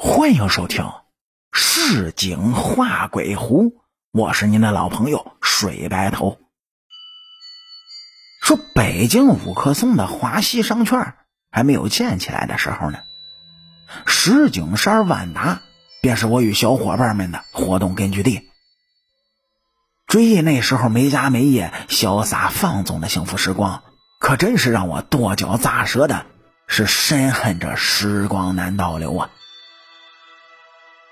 欢迎收听《市井画鬼狐》，我是您的老朋友水白头。说北京五棵松的华西商圈还没有建起来的时候呢，石景山万达便是我与小伙伴们的活动根据地。追忆那时候没家没业、潇洒放纵的幸福时光，可真是让我跺脚咂舌的，是深恨这时光难倒流啊！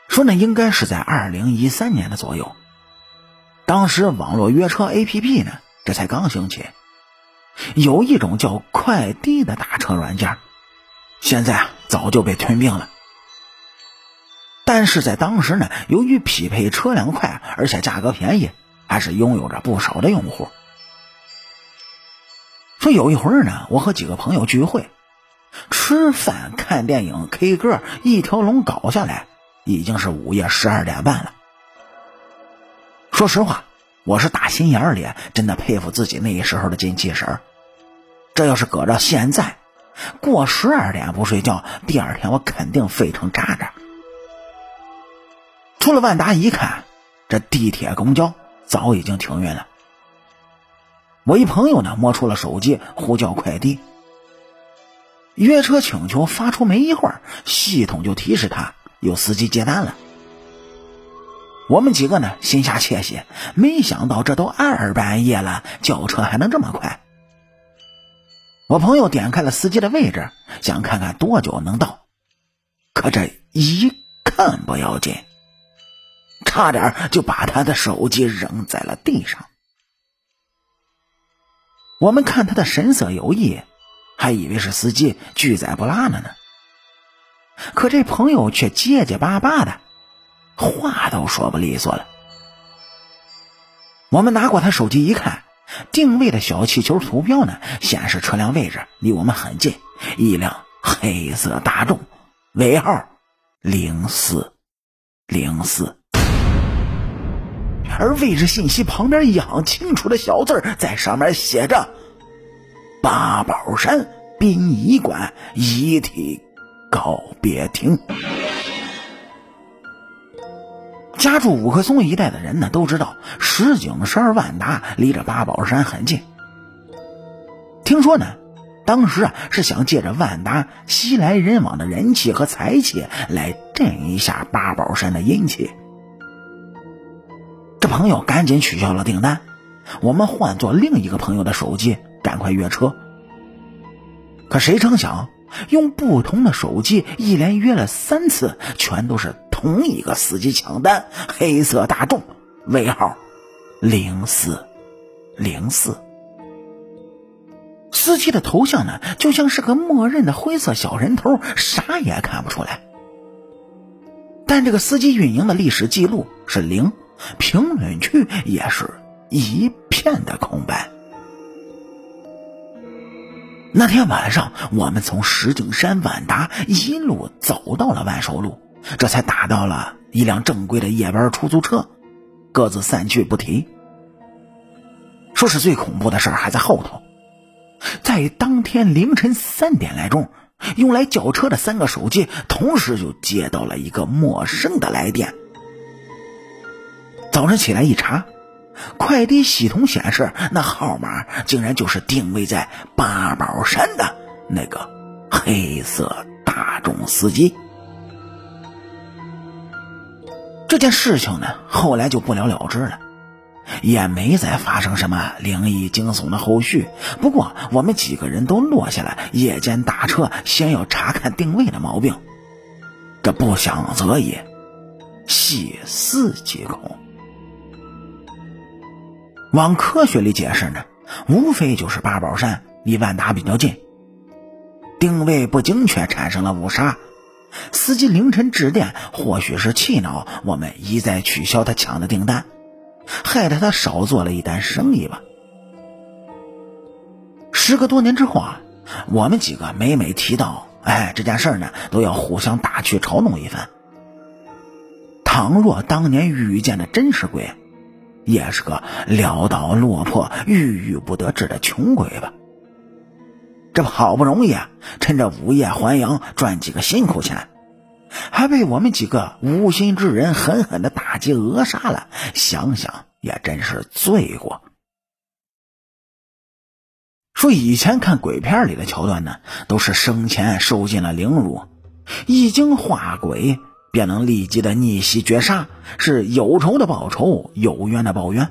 说那应该是在二零一三年的左右，当时网络约车 APP 呢，这才刚兴起，有一种叫快递的打车软件，现在啊早就被吞并了。但是在当时呢，由于匹配车辆快，而且价格便宜，还是拥有着不少的用户。说有一回呢，我和几个朋友聚会，吃饭、看电影、K 歌，一条龙搞下来。已经是午夜十二点半了。说实话，我是打心眼里真的佩服自己那时候的精气神这要是搁着现在，过十二点不睡觉，第二天我肯定废成渣渣。出了万达一看，这地铁、公交早已经停运了。我一朋友呢，摸出了手机，呼叫快递。约车请求发出没一会儿，系统就提示他。有司机接单了，我们几个呢心下窃喜，没想到这都二半夜了，轿车还能这么快。我朋友点开了司机的位置，想看看多久能到，可这一看不要紧，差点就把他的手机扔在了地上。我们看他的神色有异，还以为是司机拒载不拉了呢。可这朋友却结结巴巴的，话都说不利索了。我们拿过他手机一看，定位的小气球图标呢，显示车辆位置离我们很近，一辆黑色大众，尾号零四零四。而位置信息旁边一行清楚的小字在上面写着：“八宝山殡仪馆遗体。”告别厅，家住五棵松一带的人呢，都知道石景山万达离着八宝山很近。听说呢，当时啊是想借着万达熙来人往的人气和财气来镇一下八宝山的阴气。这朋友赶紧取消了订单，我们换做另一个朋友的手机，赶快约车。可谁成想？用不同的手机一连约了三次，全都是同一个司机抢单，黑色大众，尾号零四零四。司机的头像呢，就像是个默认的灰色小人头，啥也看不出来。但这个司机运营的历史记录是零，评论区也是一片的空白。那天晚上，我们从石景山万达一路走到了万寿路，这才打到了一辆正规的夜班出租车，各自散去不提。说是最恐怖的事还在后头，在当天凌晨三点来钟，用来叫车的三个手机同时就接到了一个陌生的来电。早上起来一查。快递系统显示，那号码竟然就是定位在八宝山的那个黑色大众司机。这件事情呢，后来就不了了之了，也没再发生什么灵异惊悚的后续。不过，我们几个人都落下了夜间打车先要查看定位的毛病。这不想则已，细思极恐。往科学里解释呢，无非就是八宝山离万达比较近，定位不精确产生了误杀。司机凌晨致电，或许是气恼我们一再取消他抢的订单，害得他少做了一单生意吧。时隔多年之后啊，我们几个每每提到哎这件事呢，都要互相打趣嘲弄一番。倘若当年遇见的真是鬼。也是个潦倒落魄、郁郁不得志的穷鬼吧？这好不容易啊，趁着午夜还阳赚几个辛苦钱，还被我们几个无心之人狠狠的打击扼杀了，想想也真是罪过。说以前看鬼片里的桥段呢，都是生前受尽了凌辱，一经化鬼便能立即的逆袭绝杀，是有仇的报仇，有冤的报冤，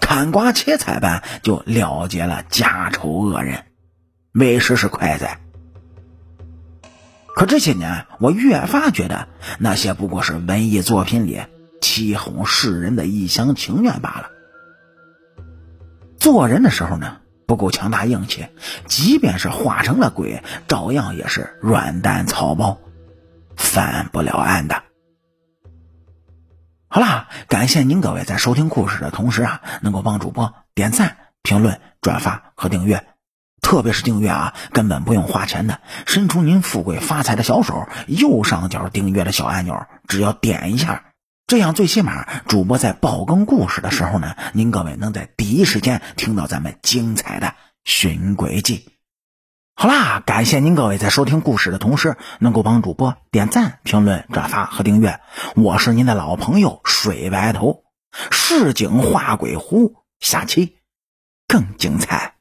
砍瓜切菜般就了结了家仇恶人，为时是快哉。可这些年，我越发觉得那些不过是文艺作品里欺哄世人的一厢情愿罢了。做人的时候呢？不够强大硬气，即便是化成了鬼，照样也是软蛋草包，翻不了案的。好啦，感谢您各位在收听故事的同时啊，能够帮主播点赞、评论、转发和订阅，特别是订阅啊，根本不用花钱的，伸出您富贵发财的小手，右上角订阅的小按钮，只要点一下。这样最起码，主播在爆更故事的时候呢，您各位能在第一时间听到咱们精彩的寻鬼记。好啦，感谢您各位在收听故事的同时，能够帮主播点赞、评论、转发和订阅。我是您的老朋友水白头，市井画鬼狐，下期更精彩。